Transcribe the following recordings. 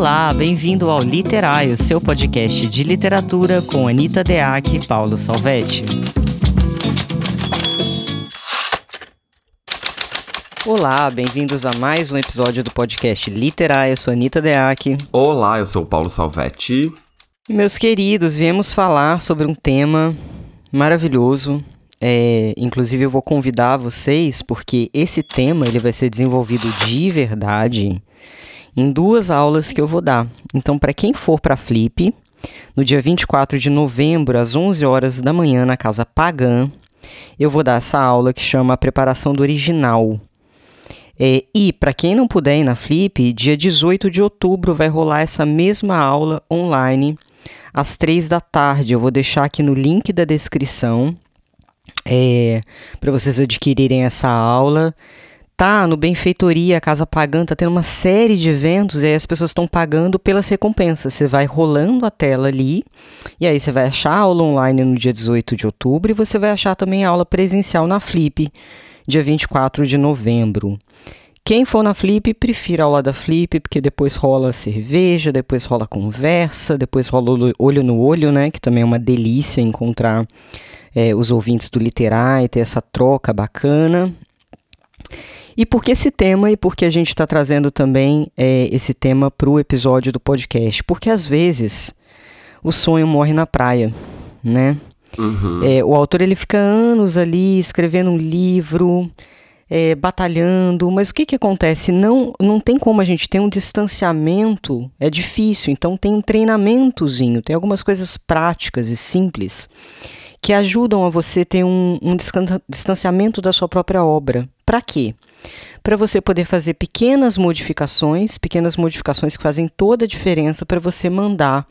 Olá, bem-vindo ao Literário, seu podcast de literatura com Anitta Deac e Paulo Salvetti. Olá, bem-vindos a mais um episódio do podcast Literário. Eu sou Anitta Deac. Olá, eu sou o Paulo Salvetti. Meus queridos, viemos falar sobre um tema maravilhoso. É, inclusive eu vou convidar vocês porque esse tema ele vai ser desenvolvido de verdade em duas aulas que eu vou dar. Então, para quem for para Flip, no dia 24 de novembro, às 11 horas da manhã, na Casa Pagã, eu vou dar essa aula que chama Preparação do Original. É, e, para quem não puder ir na Flip, dia 18 de outubro vai rolar essa mesma aula online às 3 da tarde. Eu vou deixar aqui no link da descrição é, para vocês adquirirem essa aula tá no Benfeitoria, Casa Pagã, tá tendo uma série de eventos e aí as pessoas estão pagando pelas recompensas. Você vai rolando a tela ali e aí você vai achar a aula online no dia 18 de outubro e você vai achar também a aula presencial na Flip, dia 24 de novembro. Quem for na Flip, prefira a aula da Flip, porque depois rola cerveja, depois rola conversa, depois rola olho no olho, né? Que também é uma delícia encontrar é, os ouvintes do Literar e ter essa troca bacana. E por que esse tema e por que a gente está trazendo também é, esse tema para o episódio do podcast? Porque às vezes o sonho morre na praia, né? Uhum. É, o autor ele fica anos ali escrevendo um livro, é, batalhando, mas o que, que acontece? Não, não tem como a gente ter um distanciamento, é difícil, então tem um treinamentozinho, tem algumas coisas práticas e simples que ajudam a você ter um, um distanciamento da sua própria obra. Para quê? Para você poder fazer pequenas modificações, pequenas modificações que fazem toda a diferença para você mandar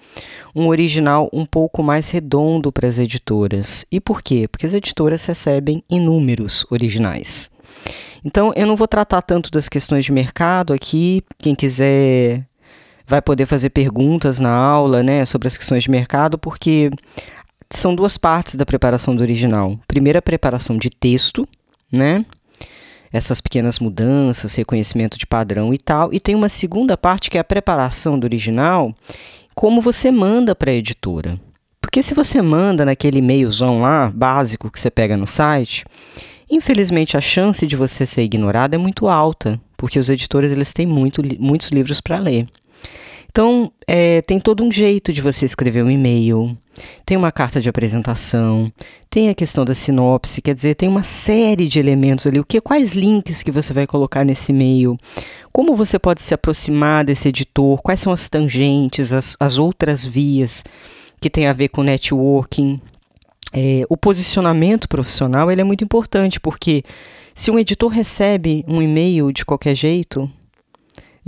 um original um pouco mais redondo para as editoras. E por quê? Porque as editoras recebem inúmeros originais. Então, eu não vou tratar tanto das questões de mercado aqui. Quem quiser vai poder fazer perguntas na aula, né, sobre as questões de mercado, porque são duas partes da preparação do original. Primeiro, a preparação de texto, né? Essas pequenas mudanças, reconhecimento de padrão e tal. E tem uma segunda parte que é a preparação do original, como você manda para a editora. Porque se você manda naquele e-mailzão lá, básico que você pega no site, infelizmente a chance de você ser ignorado é muito alta, porque os editores eles têm muito, muitos livros para ler. Então, é, tem todo um jeito de você escrever um e-mail, tem uma carta de apresentação, tem a questão da sinopse, quer dizer, tem uma série de elementos ali. O que, quais links que você vai colocar nesse e-mail? Como você pode se aproximar desse editor? Quais são as tangentes, as, as outras vias que tem a ver com networking? É, o posicionamento profissional ele é muito importante, porque se um editor recebe um e-mail de qualquer jeito,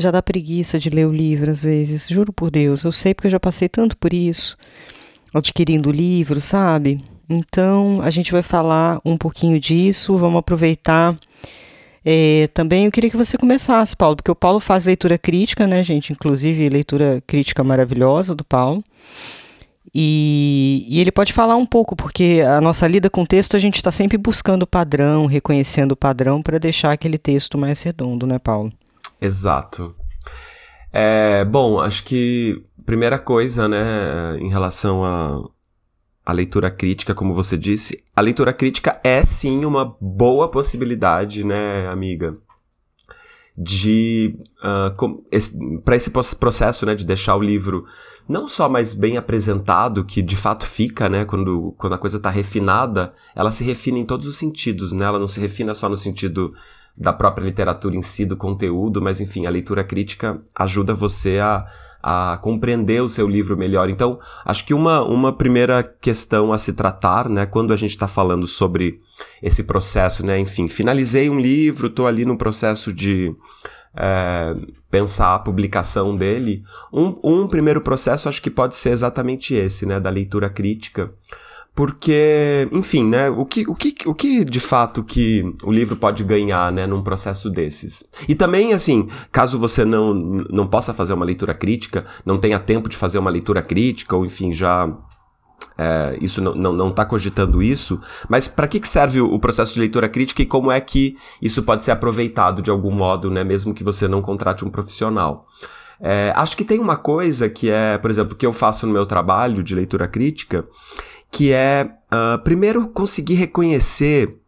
já dá preguiça de ler o livro às vezes, juro por Deus. Eu sei porque eu já passei tanto por isso, adquirindo livros, sabe? Então a gente vai falar um pouquinho disso, vamos aproveitar. É, também eu queria que você começasse, Paulo, porque o Paulo faz leitura crítica, né, gente? Inclusive, leitura crítica maravilhosa do Paulo. E, e, ele pode falar um pouco, porque a nossa lida com o texto a gente está sempre buscando o padrão, reconhecendo o padrão para deixar aquele texto mais redondo, né, Paulo? Exato. É, bom, acho que primeira coisa, né, em relação a, a leitura crítica, como você disse, a leitura crítica é sim uma boa possibilidade, né, amiga, de uh, para esse processo, né, de deixar o livro não só mais bem apresentado, que de fato fica, né, quando, quando a coisa está refinada, ela se refina em todos os sentidos, né, ela não se refina só no sentido da própria literatura em si, do conteúdo, mas enfim, a leitura crítica ajuda você a, a compreender o seu livro melhor. Então, acho que uma, uma primeira questão a se tratar, né, quando a gente está falando sobre esse processo, né, enfim, finalizei um livro, estou ali no processo de é, pensar a publicação dele, um, um primeiro processo acho que pode ser exatamente esse, né, da leitura crítica, porque, enfim, né, o que, o, que, o que de fato que o livro pode ganhar, né, num processo desses? E também, assim, caso você não, não possa fazer uma leitura crítica, não tenha tempo de fazer uma leitura crítica, ou enfim, já é, isso não, não, não tá cogitando isso, mas para que, que serve o, processo de leitura crítica e como é que isso pode ser aproveitado de algum modo, né, mesmo que você não contrate um profissional? É, acho que tem uma coisa que é, por exemplo, que eu faço no meu trabalho de leitura crítica, que é, uh, primeiro, conseguir reconhecer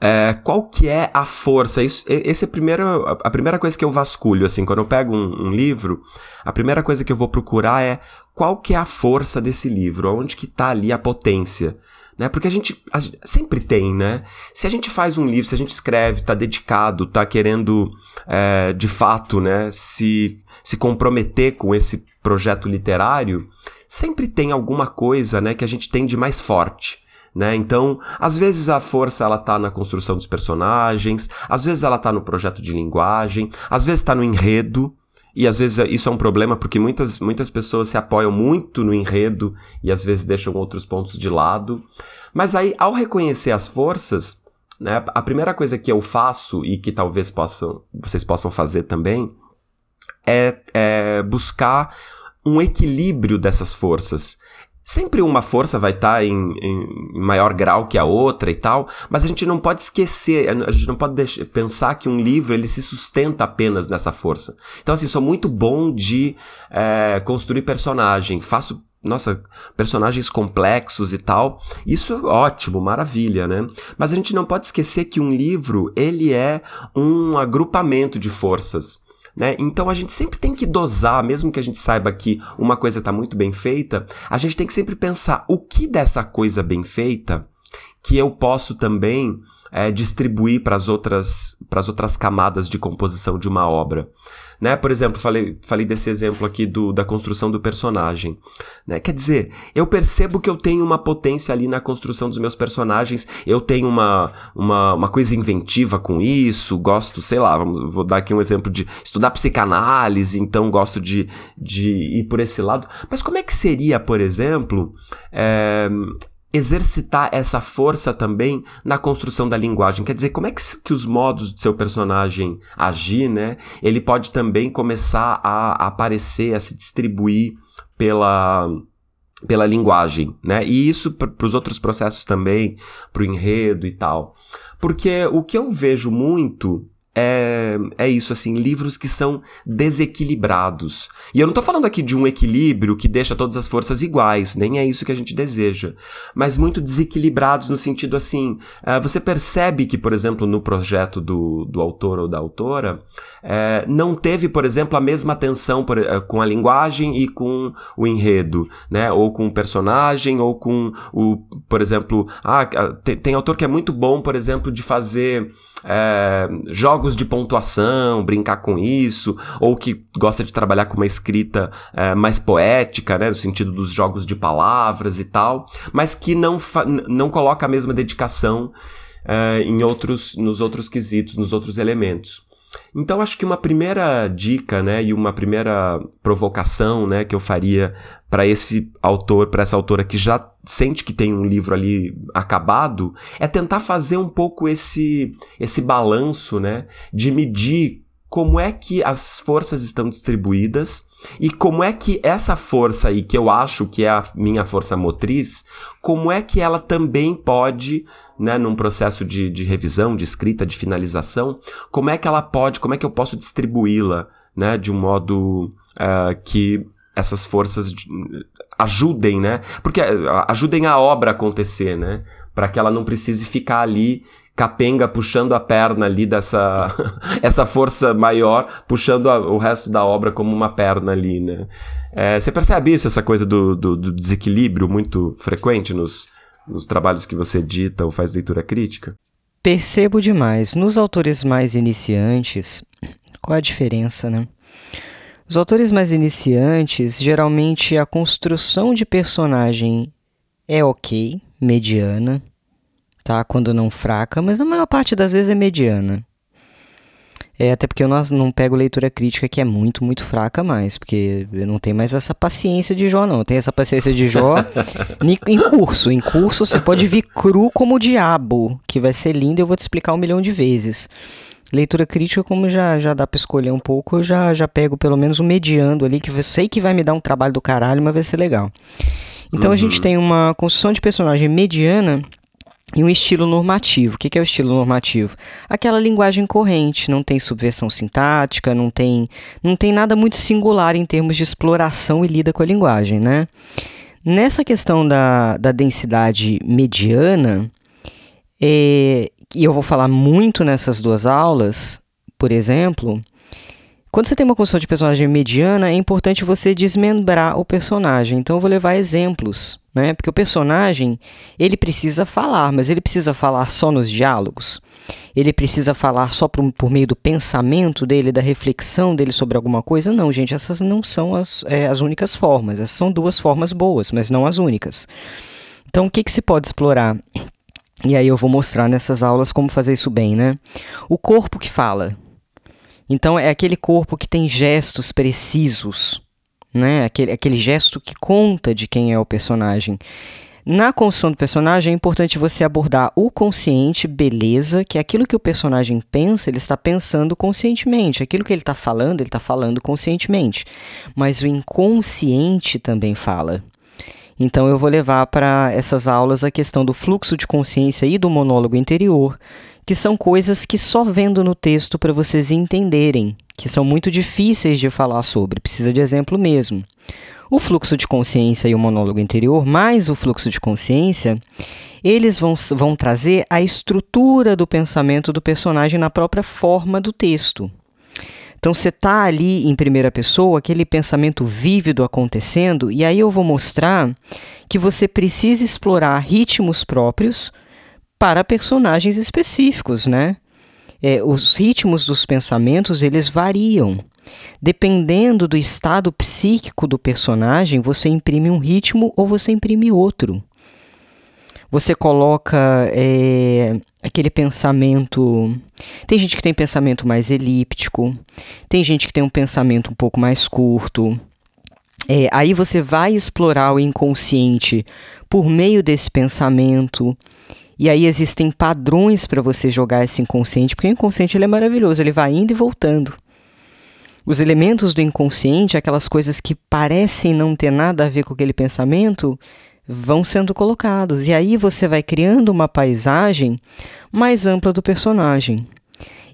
é, qual que é a força? Isso, esse é a primeira, a primeira coisa que eu vasculho, assim, quando eu pego um, um, livro, a primeira coisa que eu vou procurar é qual que é a força desse livro, onde que tá ali a potência, né? Porque a gente, a sempre tem, né? Se a gente faz um livro, se a gente escreve, tá dedicado, tá querendo, é, de fato, né, se, se comprometer com esse projeto literário, sempre tem alguma coisa, né, que a gente tem de mais forte. Né? Então, às vezes a força ela tá na construção dos personagens, às vezes ela tá no projeto de linguagem, às vezes está no enredo, e às vezes isso é um problema porque muitas, muitas pessoas se apoiam muito no enredo e às vezes deixam outros pontos de lado. Mas aí, ao reconhecer as forças, né, a primeira coisa que eu faço e que talvez possam, vocês possam fazer também é, é buscar um equilíbrio dessas forças. Sempre uma força vai estar tá em, em, maior grau que a outra e tal, mas a gente não pode esquecer, a gente não pode deixar, pensar que um livro ele se sustenta apenas nessa força. Então, assim, sou muito bom de é, construir personagem, faço nossa, personagens complexos e tal. Isso é ótimo, maravilha, né? Mas a gente não pode esquecer que um livro, ele é um agrupamento de forças. Né? Então a gente sempre tem que dosar, mesmo que a gente saiba que uma coisa está muito bem feita, a gente tem que sempre pensar o que dessa coisa bem feita que eu posso também é, distribuir para as outras, outras camadas de composição de uma obra. Né? Por exemplo, falei, falei desse exemplo aqui do, da construção do personagem. Né? Quer dizer, eu percebo que eu tenho uma potência ali na construção dos meus personagens, eu tenho uma, uma, uma coisa inventiva com isso, gosto, sei lá, vou dar aqui um exemplo de estudar psicanálise, então gosto de, de ir por esse lado. Mas como é que seria, por exemplo, é, exercitar essa força também na construção da linguagem. Quer dizer, como é que, que os modos do seu personagem agir, né? Ele pode também começar a, a aparecer, a se distribuir pela pela linguagem, né? E isso para os outros processos também, para o enredo e tal. Porque o que eu vejo muito é, é isso, assim, livros que são desequilibrados. E eu não tô falando aqui de um equilíbrio que deixa todas as forças iguais, nem é isso que a gente deseja. Mas muito desequilibrados no sentido assim, uh, você percebe que, por exemplo, no projeto do, do autor ou da autora, uh, não teve, por exemplo, a mesma atenção por, uh, com a linguagem e com o enredo, né? Ou com o personagem, ou com o, por exemplo, ah, tem, tem autor que é muito bom, por exemplo, de fazer é, jogos de pontuação, brincar com isso, ou que gosta de trabalhar com uma escrita é, mais poética, né, no sentido dos jogos de palavras e tal, mas que não, não coloca a mesma dedicação é, em outros, nos outros quesitos, nos outros elementos. Então acho que uma primeira dica, né, e uma primeira provocação, né, que eu faria para esse autor, para essa autora que já sente que tem um livro ali acabado, é tentar fazer um pouco esse esse balanço, né, de medir como é que as forças estão distribuídas e como é que essa força aí, que eu acho que é a minha força motriz, como é que ela também pode, né, num processo de, de revisão, de escrita, de finalização, como é que ela pode, como é que eu posso distribuí-la, né, de um modo uh, que essas forças ajudem, né? Porque uh, ajudem a obra a acontecer, né? Para que ela não precise ficar ali capenga puxando a perna ali dessa essa força maior, puxando a, o resto da obra como uma perna ali, né? É, você percebe isso, essa coisa do, do, do, desequilíbrio muito frequente nos, nos trabalhos que você edita ou faz leitura crítica? Percebo demais. Nos autores mais iniciantes, qual a diferença, né? Os autores mais iniciantes, geralmente a construção de personagem é ok, mediana, tá? Quando não fraca, mas a maior parte das vezes é mediana. É, até porque eu não, não pego leitura crítica que é muito, muito fraca mais, porque eu não tenho mais essa paciência de Jó, não. Eu tenho essa paciência de Jó em curso. Em curso você pode vir cru como o diabo, que vai ser lindo e eu vou te explicar um milhão de vezes. Leitura crítica, como já, já dá pra escolher um pouco, eu já, já pego pelo menos um mediando ali, que eu sei que vai me dar um trabalho do caralho, mas vai ser legal. Então uhum. a gente uhum. tem uma construção de personagem mediana e um estilo normativo. O que é o estilo normativo? Aquela linguagem corrente, não tem subversão sintática, não tem, não tem nada muito singular em termos de exploração e lida com a linguagem, né? Nessa questão da, da densidade mediana, é, e eu vou falar muito nessas duas aulas, por exemplo, quando você tem uma construção de personagem mediana, é importante você desmembrar o personagem. Então eu vou levar exemplos, né? Porque o personagem, ele precisa falar, mas ele precisa falar só nos diálogos. Ele precisa falar só por, por meio do pensamento dele, da reflexão dele sobre alguma coisa. Não, gente, essas não são as, é, as únicas formas. Essas são duas formas boas, mas não as únicas. Então, o que, que se pode explorar? E aí eu vou mostrar nessas aulas como fazer isso bem, né? O corpo que fala. Então é aquele corpo que tem gestos precisos, né? Aquele, aquele gesto que conta de quem é o personagem. Na construção do personagem é importante você abordar o consciente, beleza, que é aquilo que o personagem pensa, ele está pensando conscientemente. Aquilo que ele está falando, ele está falando conscientemente. Mas o inconsciente também fala. Então eu vou levar para essas aulas a questão do fluxo de consciência e do monólogo interior, que são coisas que só vendo no texto para vocês entenderem, que são muito difíceis de falar sobre, precisa de exemplo mesmo. O fluxo de consciência e o monólogo interior, mais o fluxo de consciência, eles vão, vão trazer a estrutura do pensamento do personagem na própria forma do texto. Então você está ali em primeira pessoa, aquele pensamento vívido acontecendo, e aí eu vou mostrar que você precisa explorar ritmos próprios para personagens específicos, né? É, os ritmos dos pensamentos eles variam. Dependendo do estado psíquico do personagem, você imprime um ritmo ou você imprime outro. Você coloca é, aquele pensamento. Tem gente que tem pensamento mais elíptico, tem gente que tem um pensamento um pouco mais curto. É, aí você vai explorar o inconsciente por meio desse pensamento. E aí existem padrões para você jogar esse inconsciente, porque o inconsciente ele é maravilhoso, ele vai indo e voltando. Os elementos do inconsciente, aquelas coisas que parecem não ter nada a ver com aquele pensamento, vão sendo colocados. E aí você vai criando uma paisagem mais ampla do personagem.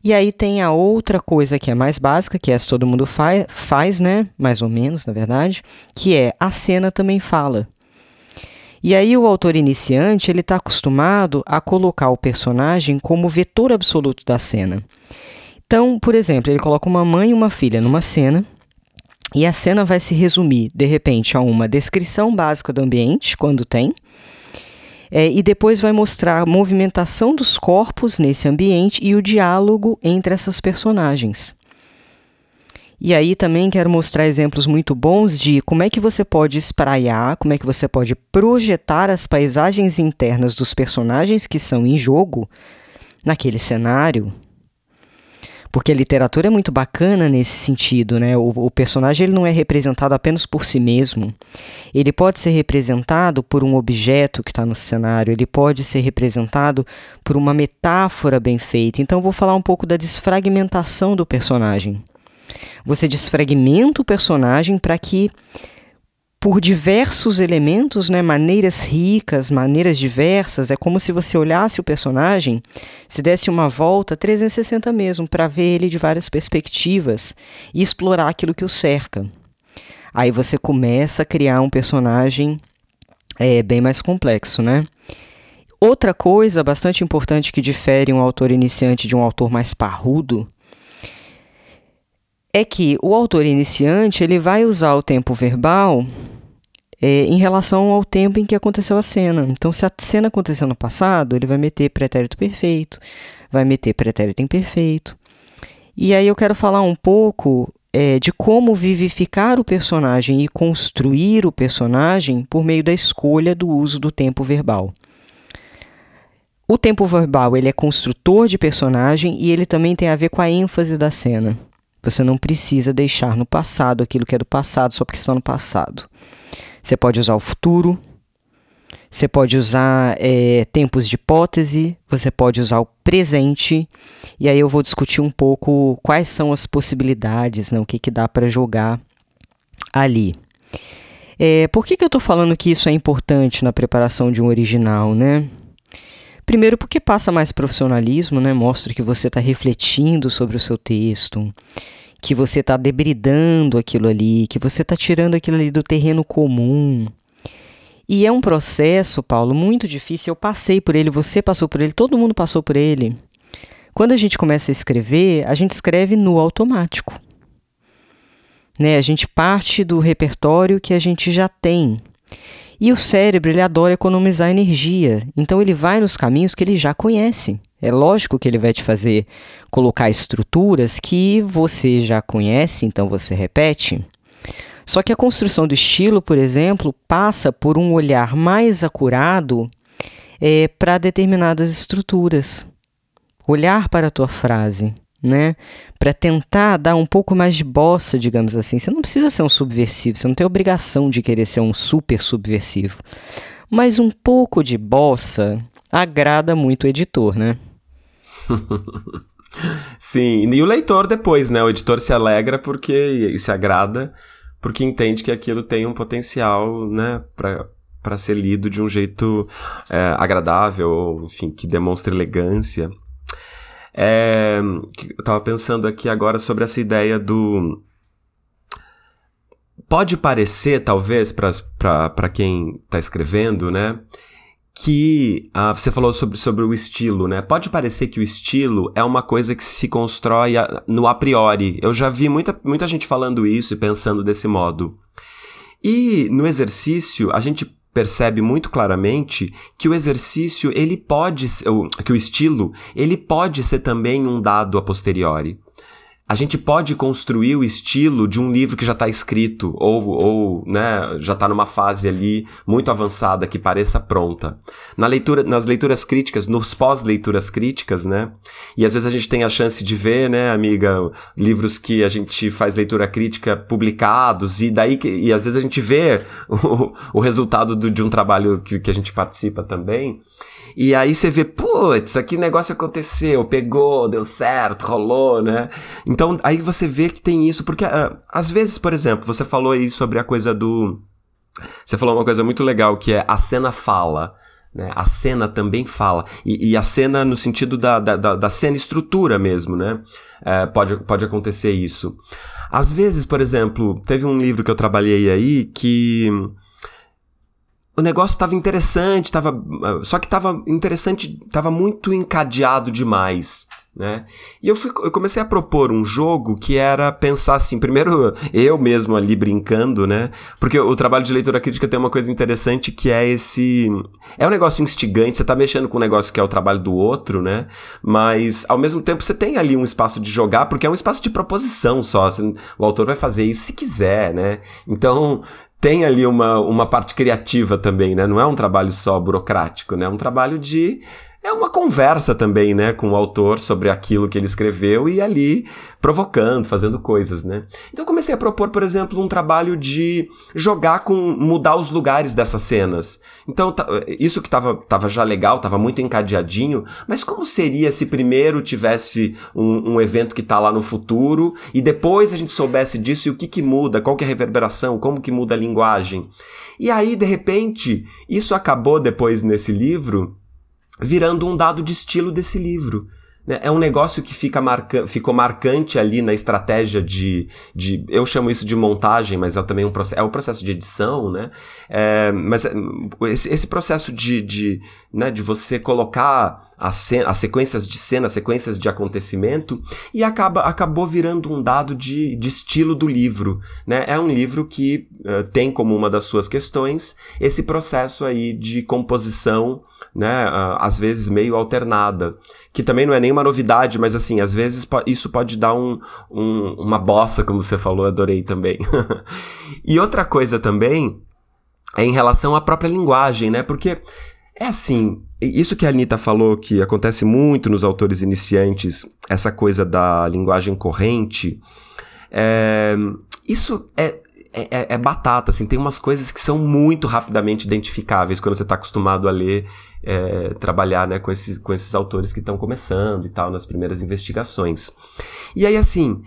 E aí tem a outra coisa que é mais básica, que essa todo mundo fa faz, né? Mais ou menos, na verdade, que é a cena também fala. E aí o autor iniciante ele está acostumado a colocar o personagem como vetor absoluto da cena. Então, por exemplo, ele coloca uma mãe e uma filha numa cena e a cena vai se resumir, de repente, a uma descrição básica do ambiente, quando tem, é, e depois vai mostrar a movimentação dos corpos nesse ambiente e o diálogo entre essas personagens. E aí também quero mostrar exemplos muito bons de como é que você pode espraiar, como é que você pode projetar as paisagens internas dos personagens que são em jogo naquele cenário. Porque a literatura é muito bacana nesse sentido, né? O, o, personagem ele não é representado apenas por si mesmo. Ele pode ser representado por um objeto que está no cenário, ele pode ser representado por uma metáfora bem feita. Então, vou falar um pouco da desfragmentação do personagem. Você desfragmenta o personagem para que, por diversos elementos, né, maneiras ricas, maneiras diversas, é como se você olhasse o personagem, se desse uma volta 360 mesmo, para ver ele de várias perspectivas e explorar aquilo que o cerca. Aí você começa a criar um personagem é, bem mais complexo, né? Outra coisa bastante importante que difere um autor iniciante de um autor mais parrudo é que o autor iniciante ele vai usar o tempo verbal é, em relação ao tempo em que aconteceu a cena. Então, se a cena aconteceu no passado, ele vai meter pretérito perfeito, vai meter pretérito imperfeito. E aí eu quero falar um pouco é, de como vivificar o personagem e construir o personagem por meio da escolha do uso do tempo verbal. O tempo verbal ele é construtor de personagem e ele também tem a ver com a ênfase da cena. Você não precisa deixar no passado aquilo que é do passado só porque está no passado. Você pode usar o futuro, você pode usar é, tempos de hipótese, você pode usar o presente, e aí eu vou discutir um pouco quais são as possibilidades, né, o que, que dá para jogar ali. É, por que, que eu estou falando que isso é importante na preparação de um original, né? Primeiro, porque passa mais profissionalismo, né? Mostra que você está refletindo sobre o seu texto, que você está debridando aquilo ali, que você está tirando aquilo ali do terreno comum. E é um processo, Paulo, muito difícil. Eu passei por ele, você passou por ele, todo mundo passou por ele. Quando a gente começa a escrever, a gente escreve no automático. Né? A gente parte do repertório que a gente já tem. E o cérebro, ele adora economizar energia, então ele vai nos caminhos que ele já conhece. É lógico que ele vai te fazer colocar estruturas que você já conhece, então você repete. Só que a construção do estilo, por exemplo, passa por um olhar mais acurado é, para determinadas estruturas. Olhar para a tua frase, né? Para tentar dar um pouco mais de bossa, digamos assim. Você não precisa ser um subversivo, você não tem obrigação de querer ser um super subversivo. Mas um pouco de bossa agrada muito o editor, né? Sim, e o leitor depois, né? O editor se alegra porque se agrada, porque entende que aquilo tem um potencial, né, para ser lido de um jeito é, agradável, enfim, que demonstre elegância. É, eu tava pensando aqui agora sobre essa ideia do. Pode parecer, talvez, para quem está escrevendo, né? Que ah, você falou sobre, sobre o estilo, né? Pode parecer que o estilo é uma coisa que se constrói a, no a priori. Eu já vi muita, muita gente falando isso e pensando desse modo. E no exercício, a gente percebe muito claramente que o exercício ele pode que o estilo ele pode ser também um dado a posteriori a gente pode construir o estilo de um livro que já está escrito ou, ou né, já está numa fase ali muito avançada que pareça pronta. Na leitura, nas leituras críticas, nos pós-leituras críticas, né? E às vezes a gente tem a chance de ver, né, amiga, livros que a gente faz leitura crítica publicados e daí que, e às vezes a gente vê o, o resultado do, de um trabalho que, que a gente participa também. E aí você vê, putz, aqui negócio aconteceu, pegou, deu certo, rolou, né? Então aí você vê que tem isso, porque uh, às vezes, por exemplo, você falou aí sobre a coisa do. Você falou uma coisa muito legal que é a cena fala. Né? A cena também fala. E, e a cena no sentido da, da, da, cena estrutura mesmo, né? É, pode, pode acontecer isso. Às vezes, por exemplo, teve um livro que eu trabalhei aí que o negócio estava interessante, tava, só que estava interessante, estava muito encadeado demais. Né? E eu, fui, eu comecei a propor um jogo que era pensar assim, primeiro eu mesmo ali brincando, né? Porque o trabalho de leitura crítica tem uma coisa interessante que é esse. É um negócio instigante, você tá mexendo com um negócio que é o trabalho do outro, né? Mas ao mesmo tempo você tem ali um espaço de jogar, porque é um espaço de proposição só. Assim, o autor vai fazer isso se quiser, né? Então tem ali uma, uma parte criativa também, né? Não é um trabalho só burocrático, né? É um trabalho de é uma conversa também, né, com o autor sobre aquilo que ele escreveu e ali provocando, fazendo coisas, né? Então eu comecei a propor, por exemplo, um trabalho de jogar com mudar os lugares dessas cenas. Então isso que tava, tava já legal, tava muito encadeadinho, mas como seria se primeiro tivesse um, um evento que tá lá no futuro e depois a gente soubesse disso e o que que muda, qual que é a reverberação, como que muda a linguagem? E aí, de repente, isso acabou depois nesse livro virando um dado de estilo desse livro. Né? É um negócio que fica marca ficou marcante ali na estratégia de, de. Eu chamo isso de montagem, mas é também um processo. É o um processo de edição, né? É, mas é, esse, esse processo de, de, né, de você colocar as, as sequências de cena, as sequências de acontecimento, e acaba, acabou virando um dado de, de estilo do livro. Né? É um livro que uh, tem como uma das suas questões esse processo aí de composição, né, uh, às vezes meio alternada, que também não é nenhuma novidade, mas assim, às vezes isso pode dar um, um, uma bossa, como você falou, adorei também. e outra coisa também é em relação à própria linguagem, né? Porque é assim, isso que a Anitta falou, que acontece muito nos autores iniciantes, essa coisa da linguagem corrente, é, isso é, é, é, batata, assim, tem umas coisas que são muito rapidamente identificáveis quando você está acostumado a ler, é, trabalhar né, com, esses, com esses autores que estão começando e tal, nas primeiras investigações. E aí, assim,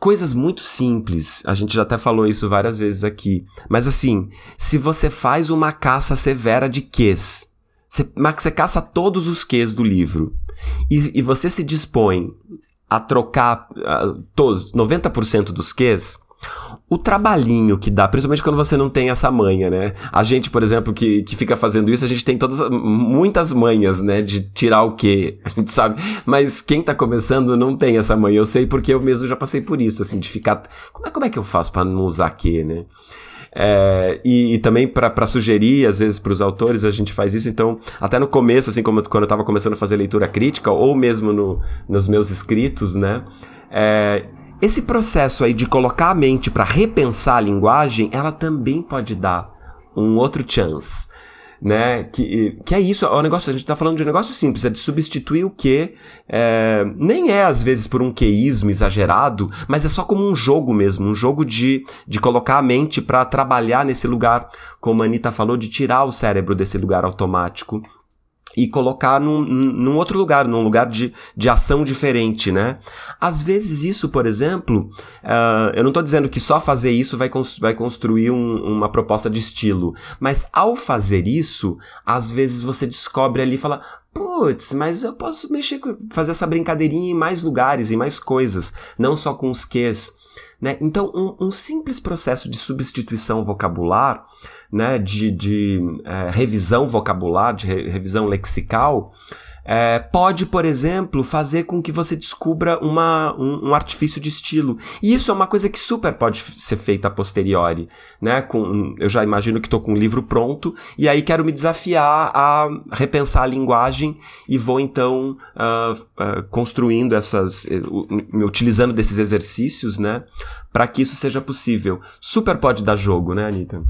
coisas muito simples, a gente já até falou isso várias vezes aqui, mas assim, se você faz uma caça severa de ques, você, você caça todos os Qs do livro e, e você se dispõe a trocar uh, todos, 90% dos Qs, o trabalhinho que dá, principalmente quando você não tem essa manha, né? A gente, por exemplo, que, que fica fazendo isso, a gente tem todas muitas manhas, né? De tirar o quê? A gente sabe. Mas quem tá começando não tem essa manha. Eu sei porque eu mesmo já passei por isso, assim, de ficar. Como é, como é que eu faço para não usar quê, né? É, e, e, também para sugerir, às vezes, para os autores, a gente faz isso. Então, até no começo, assim, como quando eu estava começando a fazer leitura crítica, ou mesmo no, nos meus escritos, né? É, esse processo aí de colocar a mente para repensar a linguagem, ela também pode dar um outro chance né? Que, que é isso, é negócio, a gente tá falando de um negócio simples, é de substituir o que é, nem é às vezes por um queísmo exagerado, mas é só como um jogo mesmo, um jogo de, de colocar a mente para trabalhar nesse lugar, como a Anitta falou, de tirar o cérebro desse lugar automático e colocar num, num outro lugar, num lugar de, de ação diferente, né? Às vezes isso, por exemplo, uh, eu não estou dizendo que só fazer isso vai, cons vai construir um, uma proposta de estilo, mas ao fazer isso, às vezes você descobre ali e fala, putz, mas eu posso mexer, fazer essa brincadeirinha em mais lugares, em mais coisas, não só com os Qs. Né? Então, um, um simples processo de substituição vocabular né, de, de é, revisão vocabular, de re, revisão lexical, é, pode, por exemplo, fazer com que você descubra uma, um, um, artifício de estilo. E isso é uma coisa que super pode ser feita a posteriori. Né? Com, eu já imagino que estou com um livro pronto e aí quero me desafiar a repensar a linguagem e vou então uh, uh, construindo essas, uh, me utilizando desses exercícios, né, para que isso seja possível. Super pode dar jogo, né, Anitta?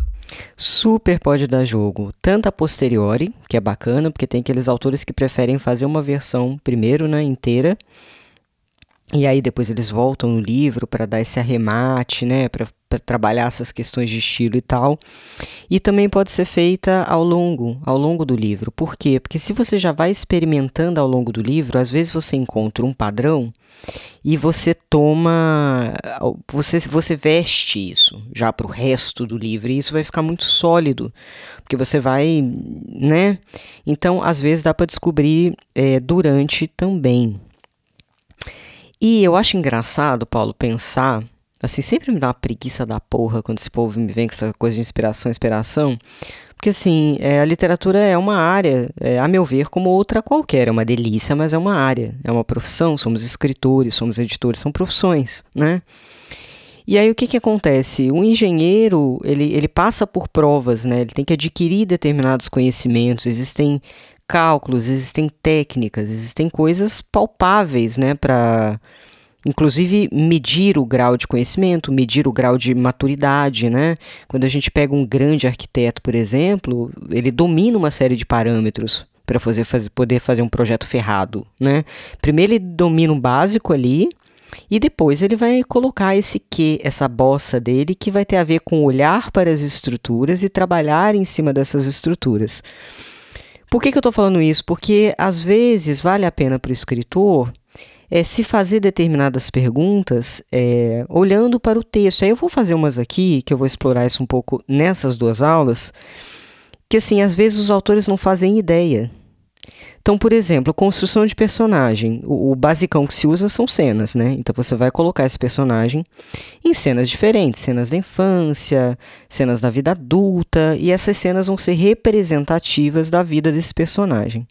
Super pode dar jogo, tanto a posteriori, que é bacana, porque tem aqueles autores que preferem fazer uma versão primeiro, né, inteira, e aí depois eles voltam no livro para dar esse arremate, né, para trabalhar essas questões de estilo e tal. E também pode ser feita ao longo, ao longo do livro. Por quê? Porque se você já vai experimentando ao longo do livro, às vezes você encontra um padrão e você toma, você, você veste isso já para o resto do livro e isso vai ficar muito sólido, porque você vai, né? Então, às vezes dá para descobrir é, durante também. E eu acho engraçado, Paulo, pensar assim, sempre me dá uma preguiça da porra quando esse povo me vem com essa coisa de inspiração, inspiração. Porque, assim, é, a literatura é uma área, é, a meu ver, como outra qualquer. É uma delícia, mas é uma área. É uma profissão. Somos escritores, somos editores, são profissões, né? E aí o que, que acontece? O engenheiro, ele, ele passa por provas, né? Ele tem que adquirir determinados conhecimentos. Existem cálculos, existem técnicas, existem coisas palpáveis, né? Para inclusive medir o grau de conhecimento, medir o grau de maturidade, né? Quando a gente pega um grande arquiteto, por exemplo, ele domina uma série de parâmetros para fazer, fazer, poder fazer um projeto ferrado, né? Primeiro ele domina o básico ali, e depois ele vai colocar esse que, essa bossa dele, que vai ter a ver com olhar para as estruturas e trabalhar em cima dessas estruturas. Por que, que eu estou falando isso? Porque às vezes vale a pena para o escritor é, se fazer determinadas perguntas é, olhando para o texto. Aí eu vou fazer umas aqui, que eu vou explorar isso um pouco nessas duas aulas, que assim, às vezes os autores não fazem ideia. Então, por exemplo, construção de personagem. O, o basicão que se usa são cenas, né? Então você vai colocar esse personagem em cenas diferentes, cenas da infância, cenas da vida adulta, e essas cenas vão ser representativas da vida desse personagem.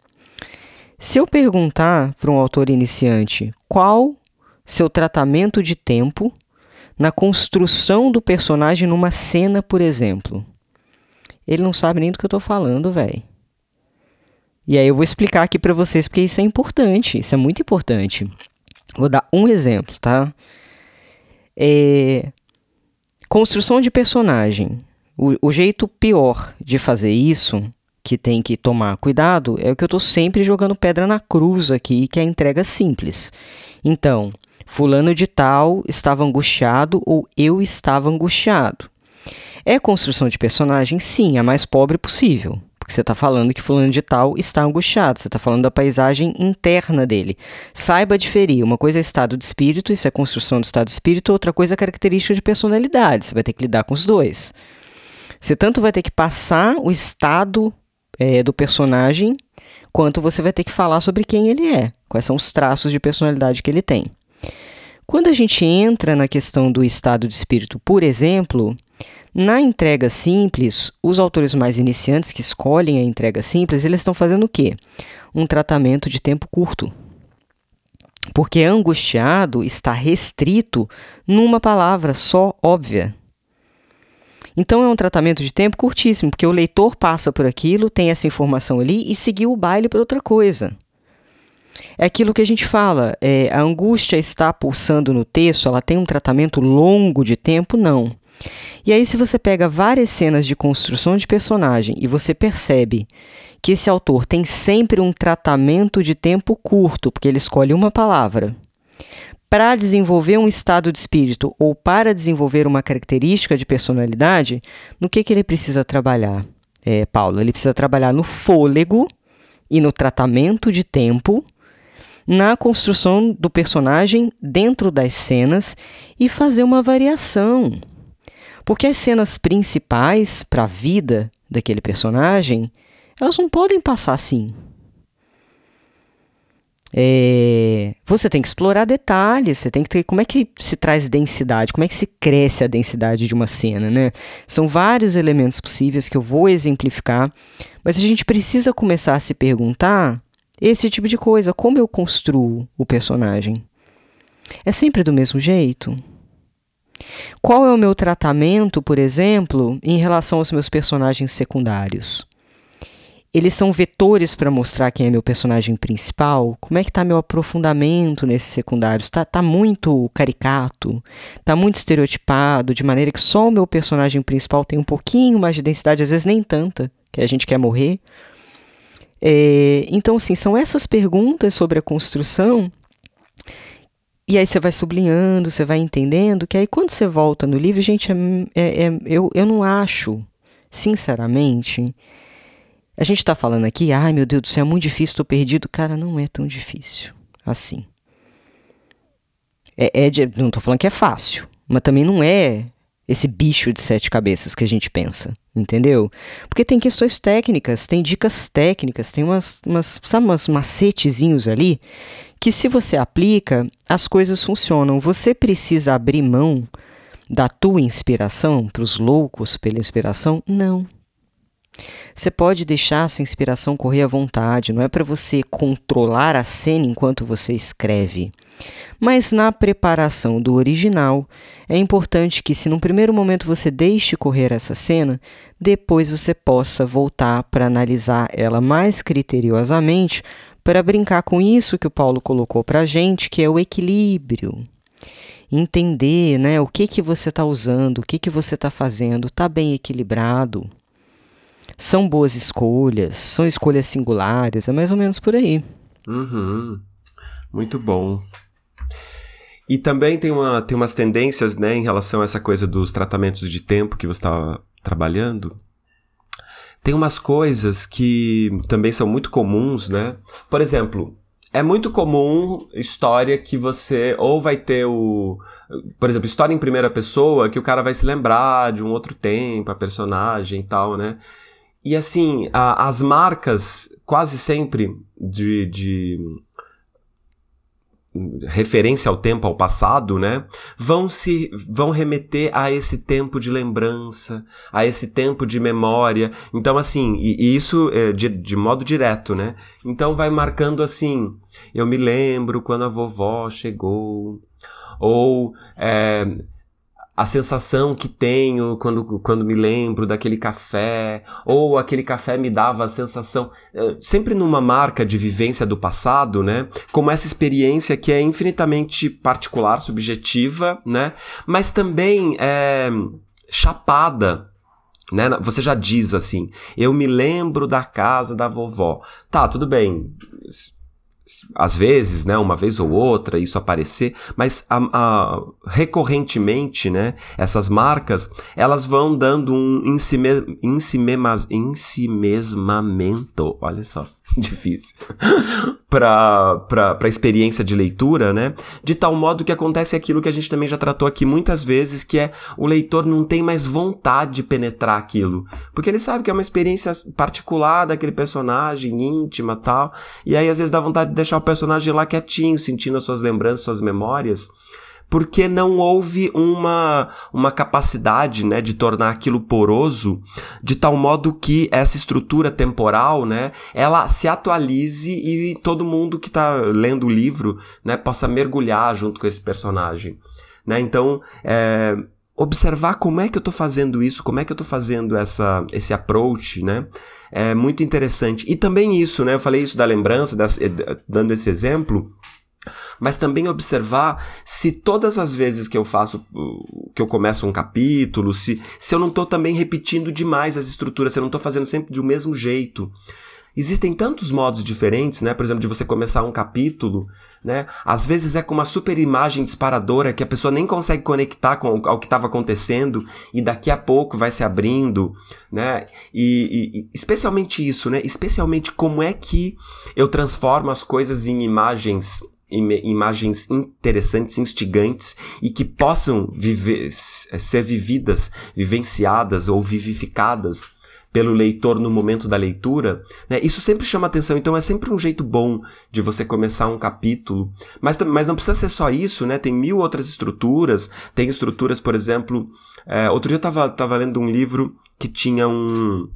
Se eu perguntar para um autor iniciante qual seu tratamento de tempo na construção do personagem numa cena, por exemplo, ele não sabe nem do que eu estou falando, velho. E aí eu vou explicar aqui para vocês porque isso é importante, isso é muito importante. Vou dar um exemplo, tá? É... Construção de personagem. O, o jeito pior de fazer isso que tem que tomar cuidado é o que eu estou sempre jogando pedra na cruz aqui, que é a entrega simples. Então, fulano de tal estava angustiado ou eu estava angustiado. É construção de personagem? Sim, a mais pobre possível. Porque você está falando que fulano de tal está angustiado, você está falando da paisagem interna dele. Saiba diferir. Uma coisa é estado de espírito, isso é construção do estado de espírito, outra coisa é característica de personalidade. Você vai ter que lidar com os dois. Você tanto vai ter que passar o estado é, do personagem, quanto você vai ter que falar sobre quem ele é, quais são os traços de personalidade que ele tem. Quando a gente entra na questão do estado de espírito, por exemplo, na entrega simples, os autores mais iniciantes que escolhem a entrega simples, eles estão fazendo o quê? Um tratamento de tempo curto. Porque angustiado está restrito numa palavra só óbvia. Então é um tratamento de tempo curtíssimo, porque o leitor passa por aquilo, tem essa informação ali e seguiu o baile para outra coisa. É aquilo que a gente fala, é, a angústia está pulsando no texto, ela tem um tratamento longo de tempo? Não. E aí, se você pega várias cenas de construção de personagem e você percebe que esse autor tem sempre um tratamento de tempo curto, porque ele escolhe uma palavra, para desenvolver um estado de espírito ou para desenvolver uma característica de personalidade, no que, que ele precisa trabalhar, é, Paulo? Ele precisa trabalhar no fôlego e no tratamento de tempo, na construção do personagem dentro das cenas e fazer uma variação. Porque as cenas principais para a vida daquele personagem, elas não podem passar assim. É, você tem que explorar detalhes, você tem que ter como é que se traz densidade, como é que se cresce a densidade de uma cena, né? São vários elementos possíveis que eu vou exemplificar, mas a gente precisa começar a se perguntar esse tipo de coisa, como eu construo o personagem? É sempre do mesmo jeito? Qual é o meu tratamento, por exemplo, em relação aos meus personagens secundários? Eles são vetores para mostrar quem é meu personagem principal? Como é que está meu aprofundamento nesses secundários? Está tá muito caricato? Está muito estereotipado, de maneira que só o meu personagem principal tem um pouquinho mais de densidade, às vezes nem tanta, que a gente quer morrer? É, então, assim, são essas perguntas sobre a construção e aí você vai sublinhando, você vai entendendo, que aí quando você volta no livro, gente, é, é, é, eu, eu não acho, sinceramente, a gente está falando aqui, ai meu Deus do céu, é muito difícil, estou perdido. Cara, não é tão difícil assim. É, é não estou falando que é fácil, mas também não é esse bicho de sete cabeças que a gente pensa, entendeu? Porque tem questões técnicas, tem dicas técnicas, tem umas, umas sabe, umas macetezinhos ali que se você aplica, as coisas funcionam. Você precisa abrir mão da tua inspiração para os loucos pela inspiração? Não. Você pode deixar a sua inspiração correr à vontade, não é para você controlar a cena enquanto você escreve. Mas na preparação do original, é importante que, se no primeiro momento você deixe correr essa cena, depois você possa voltar para analisar ela mais criteriosamente, para brincar com isso que o Paulo colocou para a gente, que é o equilíbrio. Entender né, o que, que você está usando, o que, que você está fazendo, está bem equilibrado. São boas escolhas, são escolhas singulares, é mais ou menos por aí. Uhum. Muito bom. E também tem, uma, tem umas tendências, né, em relação a essa coisa dos tratamentos de tempo que você estava trabalhando. Tem umas coisas que também são muito comuns, né? Por exemplo, é muito comum história que você ou vai ter o. Por exemplo, história em primeira pessoa que o cara vai se lembrar de um outro tempo, a personagem e tal, né? E assim, a, as marcas quase sempre de, de referência ao tempo, ao passado, né? Vão se vão remeter a esse tempo de lembrança, a esse tempo de memória. Então, assim, e, e isso é, de, de modo direto, né? Então vai marcando assim. Eu me lembro quando a vovó chegou. Ou é, a sensação que tenho quando, quando me lembro daquele café, ou aquele café me dava a sensação, eh, sempre numa marca de vivência do passado, né? Como essa experiência que é infinitamente particular, subjetiva, né? Mas também é chapada né? Você já diz assim, eu me lembro da casa da vovó. Tá, tudo bem às vezes, né, uma vez ou outra, isso aparecer, mas a, a, recorrentemente, né, essas marcas, elas vão dando um ensimesmamento, olha só, difícil para a experiência de leitura, né? De tal modo que acontece aquilo que a gente também já tratou aqui muitas vezes, que é o leitor não tem mais vontade de penetrar aquilo, porque ele sabe que é uma experiência particular daquele personagem, íntima tal, e aí às vezes dá vontade de deixar o personagem lá quietinho, sentindo as suas lembranças, suas memórias, porque não houve uma, uma capacidade né, de tornar aquilo poroso de tal modo que essa estrutura temporal né, ela se atualize e todo mundo que está lendo o livro né, possa mergulhar junto com esse personagem. Né? Então, é, observar como é que eu estou fazendo isso, como é que eu estou fazendo essa, esse approach, né? É muito interessante. E também isso, né? Eu falei isso da lembrança, das, dando esse exemplo, mas também observar se todas as vezes que eu faço, que eu começo um capítulo, se, se eu não estou também repetindo demais as estruturas, se eu não estou fazendo sempre do mesmo jeito. Existem tantos modos diferentes, né? Por exemplo, de você começar um capítulo, né? Às vezes é com uma super imagem disparadora que a pessoa nem consegue conectar com ao que estava acontecendo e daqui a pouco vai se abrindo, né? E, e, especialmente isso, né? Especialmente como é que eu transformo as coisas em imagens imagens interessantes, instigantes e que possam viver, ser vividas, vivenciadas ou vivificadas pelo leitor no momento da leitura, né? Isso sempre chama atenção, então é sempre um jeito bom de você começar um capítulo. Mas, mas não precisa ser só isso, né? Tem mil outras estruturas. Tem estruturas, por exemplo. É, outro dia eu estava tava lendo um livro que tinha um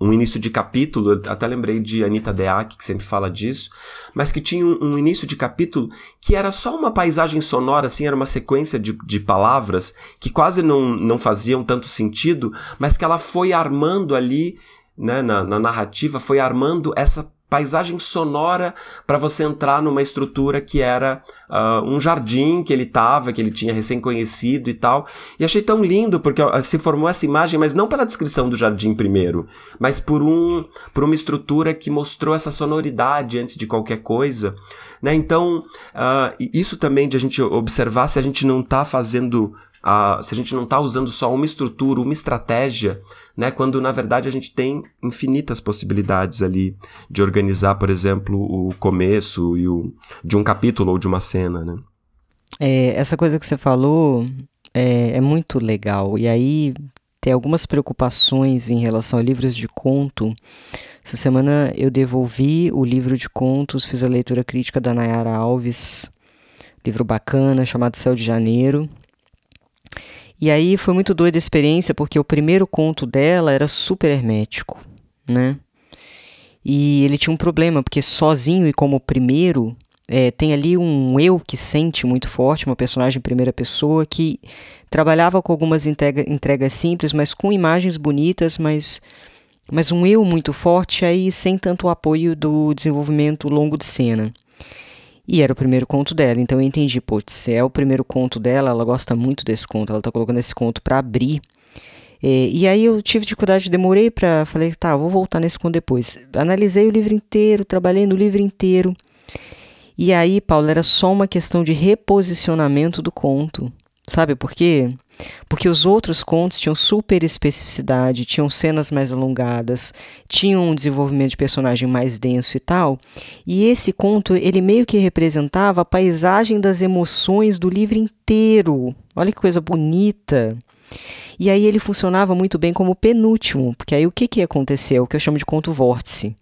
um início de capítulo, até lembrei de Anita Deac, que sempre fala disso, mas que tinha um, um, início de capítulo que era só uma paisagem sonora, assim, era uma sequência de, de palavras que quase não, não faziam tanto sentido, mas que ela foi armando ali, né, na, na narrativa, foi armando essa paisagem sonora para você entrar numa estrutura que era uh, um jardim que ele estava, que ele tinha recém conhecido e tal. E achei tão lindo porque uh, se formou essa imagem, mas não pela descrição do jardim primeiro, mas por um por uma estrutura que mostrou essa sonoridade antes de qualquer coisa. Né? Então, uh, isso também de a gente observar se a gente não está fazendo se a gente não está usando só uma estrutura, uma estratégia, né, quando na verdade a gente tem infinitas possibilidades ali de organizar, por exemplo, o começo e o, de um capítulo ou de uma cena, né? É, essa coisa que você falou é, é muito legal. E aí tem algumas preocupações em relação a livros de conto. Essa semana eu devolvi o livro de contos, fiz a leitura crítica da Nayara Alves, livro bacana chamado Céu de Janeiro. E aí foi muito doida a experiência, porque o primeiro conto dela era super hermético, né? E ele tinha um problema, porque sozinho e como primeiro, é, tem ali um eu que sente muito forte, uma personagem em primeira pessoa, que trabalhava com algumas entrega, entregas simples, mas com imagens bonitas, mas, mas um eu muito forte, aí sem tanto apoio do desenvolvimento longo de cena. E era o primeiro conto dela, então eu entendi, pô, se é o primeiro conto dela, ela gosta muito desse conto, ela tá colocando esse conto para abrir. É, e aí eu tive dificuldade, demorei para falei, tá, vou voltar nesse conto depois. Analisei o livro inteiro, trabalhei no livro inteiro. E aí, Paulo, era só uma questão de reposicionamento do conto. Sabe por quê? Porque os outros contos tinham super especificidade, tinham cenas mais alongadas, tinham um desenvolvimento de personagem mais denso e tal. E esse conto, ele meio que representava a paisagem das emoções do livro inteiro. Olha que coisa bonita. E aí ele funcionava muito bem como penúltimo, porque aí o que, que? É o que eu chamo de conto vórtice.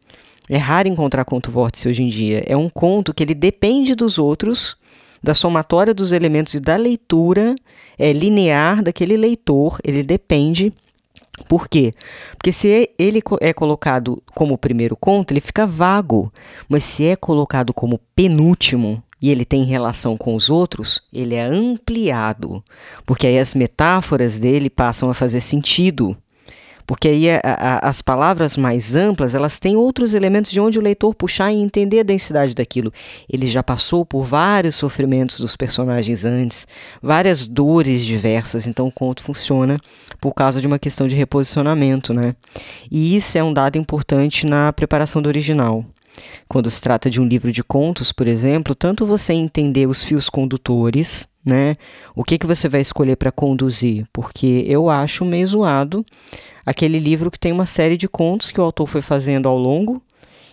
É raro encontrar conto vórtice hoje em dia. É um conto que ele depende dos outros da somatória dos elementos e da leitura é, linear daquele leitor, ele depende. Por quê? Porque se ele é colocado como primeiro conto, ele fica vago. Mas se é colocado como penúltimo, e ele tem relação com os outros, ele é ampliado, porque aí as metáforas dele passam a fazer sentido. Porque aí a, a, as palavras mais amplas, elas têm outros elementos de onde o leitor puxar e entender a densidade daquilo. Ele já passou por vários sofrimentos dos personagens antes, várias dores diversas, então o conto funciona por causa de uma questão de reposicionamento, né? E isso é um dado importante na preparação do original. Quando se trata de um livro de contos, por exemplo, tanto você entender os fios condutores, né? O que, que você vai escolher para conduzir? Porque eu acho meio zoado aquele livro que tem uma série de contos que o autor foi fazendo ao longo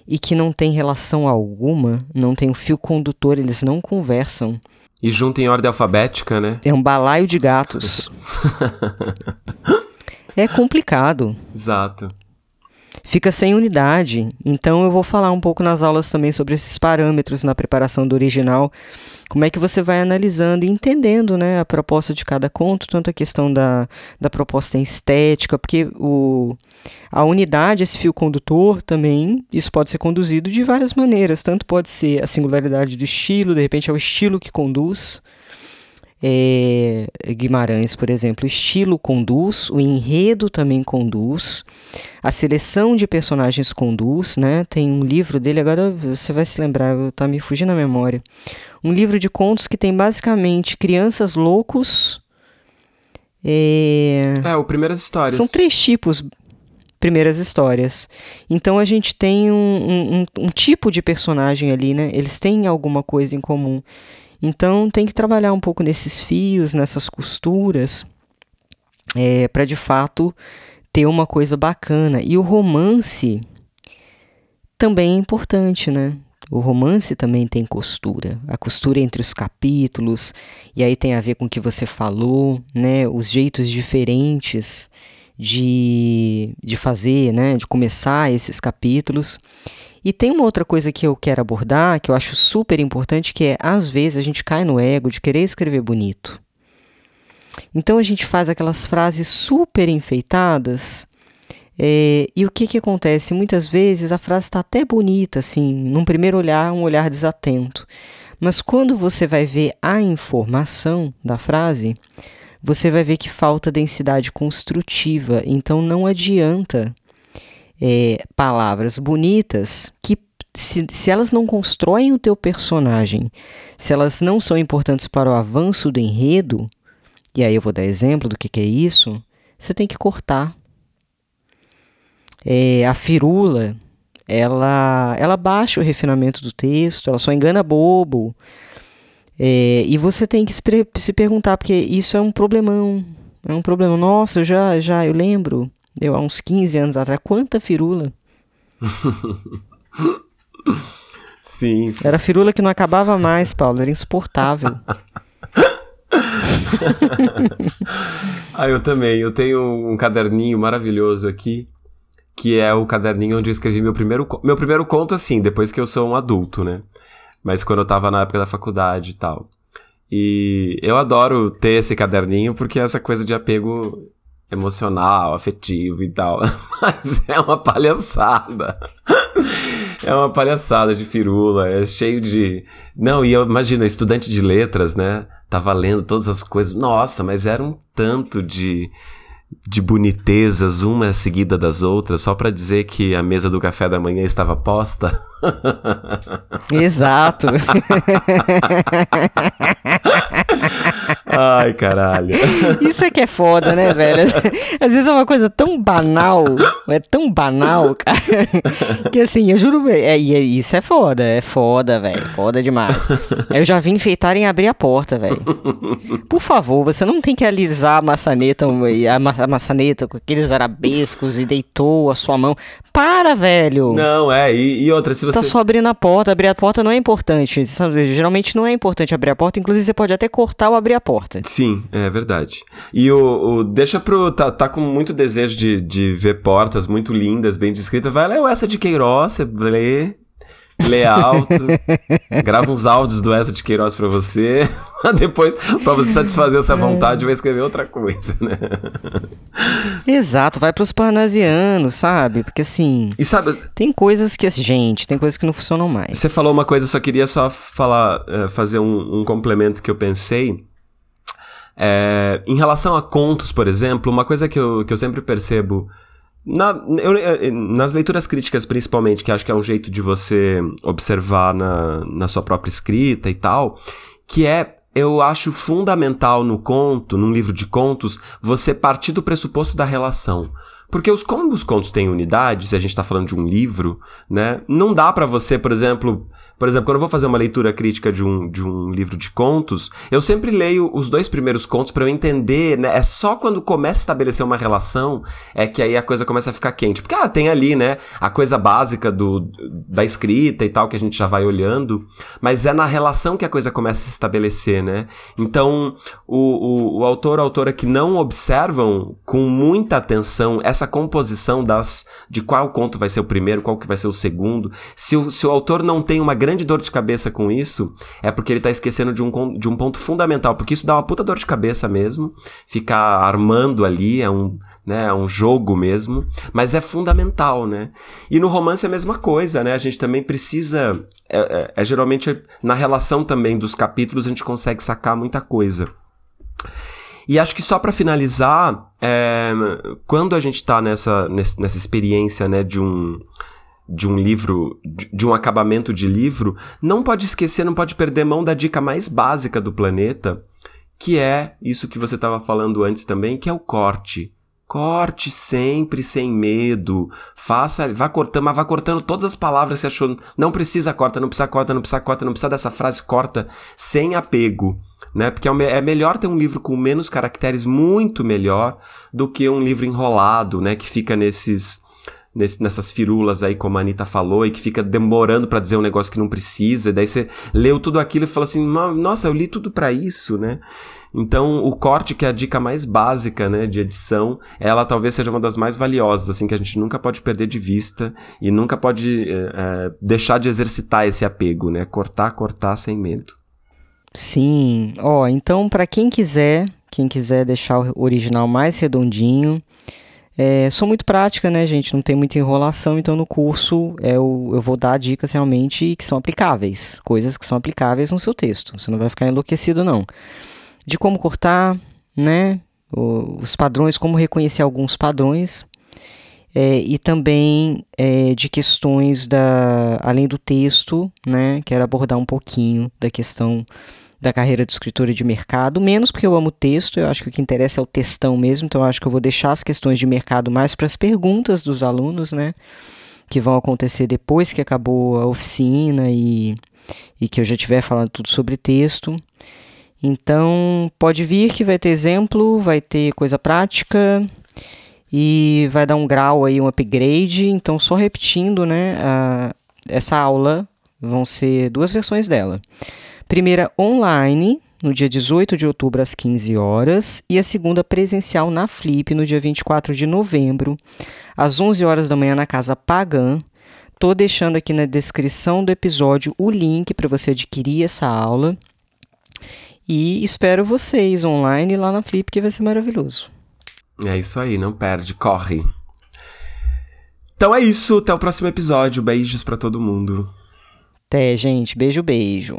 e que não tem relação alguma, não tem um fio condutor, eles não conversam. E junto em ordem alfabética, né? É um balaio de gatos. é complicado. Exato. Fica sem unidade. Então eu vou falar um pouco nas aulas também sobre esses parâmetros na preparação do original. Como é que você vai analisando e entendendo né, a proposta de cada conto, tanto a questão da, da proposta estética, porque o, a unidade, esse fio condutor também, isso pode ser conduzido de várias maneiras. Tanto pode ser a singularidade do estilo, de repente é o estilo que conduz. É, Guimarães, por exemplo, o estilo conduz, o enredo também conduz, a seleção de personagens conduz, né? Tem um livro dele, agora você vai se lembrar, tá me fugindo a memória. Um livro de contos que tem basicamente crianças loucos. É, é o Primeiras Histórias. São três tipos, primeiras histórias. Então a gente tem um, um, um, tipo de personagem ali, né? Eles têm alguma coisa em comum. Então tem que trabalhar um pouco nesses fios, nessas costuras, é, para de fato ter uma coisa bacana. E o romance também é importante, né? O romance também tem costura, a costura entre os capítulos, e aí tem a ver com o que você falou, né? Os jeitos diferentes de, de fazer, né? De começar esses capítulos. E tem uma outra coisa que eu quero abordar, que eu acho super importante, que é às vezes a gente cai no ego de querer escrever bonito. Então a gente faz aquelas frases super enfeitadas. É, e o que, que acontece? Muitas vezes a frase está até bonita, assim, num primeiro olhar, um olhar desatento. Mas quando você vai ver a informação da frase, você vai ver que falta densidade construtiva. Então não adianta é, palavras bonitas que se, se elas não constroem o teu personagem, se elas não são importantes para o avanço do enredo, e aí eu vou dar exemplo do que, que é isso, você tem que cortar. É, a firula, ela, ela baixa o refinamento do texto, ela só engana bobo. É, e você tem que se, se perguntar, porque isso é um problemão. É um problema. Nossa, eu já, já eu lembro Deu há uns 15 anos atrás. Quanta firula? Sim. Era firula que não acabava mais, Paulo. Era insuportável. ah, eu também. Eu tenho um caderninho maravilhoso aqui, que é o caderninho onde eu escrevi meu primeiro, meu primeiro conto, assim, depois que eu sou um adulto, né? Mas quando eu tava na época da faculdade e tal. E eu adoro ter esse caderninho porque essa coisa de apego emocional, afetivo e tal. Mas é uma palhaçada. É uma palhaçada de firula, é cheio de. Não, e eu imagina, estudante de letras, né? Tava lendo todas as coisas. Nossa, mas era um tanto de de bonitezas, uma seguida das outras, só para dizer que a mesa do café da manhã estava posta. Exato. Ai, caralho. Isso é que é foda, né, velho? Às vezes é uma coisa tão banal, é tão banal, cara, que assim, eu juro, é, é, isso é foda, é foda, velho, foda demais. Eu já vi enfeitarem abrir a porta, velho. Por favor, você não tem que alisar a maçaneta, a, ma a maçaneta com aqueles arabescos e deitou a sua mão. Para, velho! Não, é, e, e outra, se você... Tá só abrindo a porta, abrir a porta não é importante, sabe? Geralmente não é importante abrir a porta, inclusive você pode até cortar ou abrir a porta. Sim, é verdade. E o, o deixa pro... Tá, tá com muito desejo de, de ver portas muito lindas, bem descritas, vai ler essa de Queiroz, você lê lê alto, grava uns áudios do Essa de Queiroz pra você, depois, pra você satisfazer essa vontade, vai escrever outra coisa, né? Exato, vai pros parnasianos, sabe? Porque assim. E sabe. Tem coisas que, gente, tem coisas que não funcionam mais. Você falou uma coisa, só queria só falar, eh, fazer um, um complemento que eu pensei. É, em relação a contos, por exemplo, uma coisa que eu, que eu sempre percebo na, eu, nas leituras críticas, principalmente, que acho que é um jeito de você observar na, na sua própria escrita e tal, que é eu acho fundamental no conto, num livro de contos, você partir do pressuposto da relação. Porque os, como os contos têm unidade, se a gente tá falando de um livro, né? Não dá para você, por exemplo, por exemplo, quando eu vou fazer uma leitura crítica de um, de um livro de contos, eu sempre leio os dois primeiros contos para eu entender, né? É só quando começa a estabelecer uma relação é que aí a coisa começa a ficar quente. Porque, ah, tem ali, né, a coisa básica do, da escrita e tal, que a gente já vai olhando, mas é na relação que a coisa começa a se estabelecer, né? Então, o, o, o autor ou autora que não observam com muita atenção essa composição das de qual conto vai ser o primeiro, qual que vai ser o segundo, se o, se o autor não tem uma grande dor de cabeça com isso é porque ele tá esquecendo de um, de um ponto fundamental, porque isso dá uma puta dor de cabeça mesmo, ficar armando ali, é um, né, é um jogo mesmo, mas é fundamental, né? E no romance é a mesma coisa, né? A gente também precisa, é, é, é geralmente na relação também dos capítulos a gente consegue sacar muita coisa. E acho que só para finalizar, é, quando a gente está nessa, nessa experiência né, de um de um livro, de um acabamento de livro, não pode esquecer, não pode perder mão da dica mais básica do planeta, que é isso que você estava falando antes também, que é o corte. Corte sempre sem medo. Faça, vá cortando, mas vá cortando todas as palavras que você achou. Não precisa corta, não precisa corta, não precisa corta, não precisa dessa frase corta, sem apego. Né? Porque é, é melhor ter um livro com menos caracteres, muito melhor, do que um livro enrolado, né? Que fica nesses nesse, nessas firulas aí, como a Anitta falou, e que fica demorando para dizer um negócio que não precisa, e daí você leu tudo aquilo e fala assim, nossa, eu li tudo para isso, né? Então, o corte, que é a dica mais básica, né, de edição, ela talvez seja uma das mais valiosas, assim, que a gente nunca pode perder de vista e nunca pode é, deixar de exercitar esse apego, né? Cortar, cortar sem medo. Sim, ó, então para quem quiser, quem quiser deixar o original mais redondinho, é, sou muito prática, né, gente? Não tem muita enrolação, então no curso é, eu, eu vou dar dicas realmente que são aplicáveis, coisas que são aplicáveis no seu texto. Você não vai ficar enlouquecido, não. De como cortar, né? Os padrões, como reconhecer alguns padrões. É, e também é, de questões da além do texto, né? Quero abordar um pouquinho da questão da carreira de escritora de mercado, menos porque eu amo texto, eu acho que o que interessa é o textão mesmo, então acho que eu vou deixar as questões de mercado mais para as perguntas dos alunos, né? Que vão acontecer depois que acabou a oficina e, e que eu já estiver falando tudo sobre texto. Então, pode vir que vai ter exemplo, vai ter coisa prática e vai dar um grau aí, um upgrade. Então, só repetindo, né? A, essa aula vão ser duas versões dela. Primeira online, no dia 18 de outubro às 15 horas, e a segunda presencial na Flip no dia 24 de novembro, às 11 horas da manhã na Casa Pagã. Tô deixando aqui na descrição do episódio o link para você adquirir essa aula. E espero vocês online lá na Flip, que vai ser maravilhoso. É isso aí, não perde, corre. Então é isso, até o próximo episódio. Beijos para todo mundo. Até, gente. Beijo, beijo.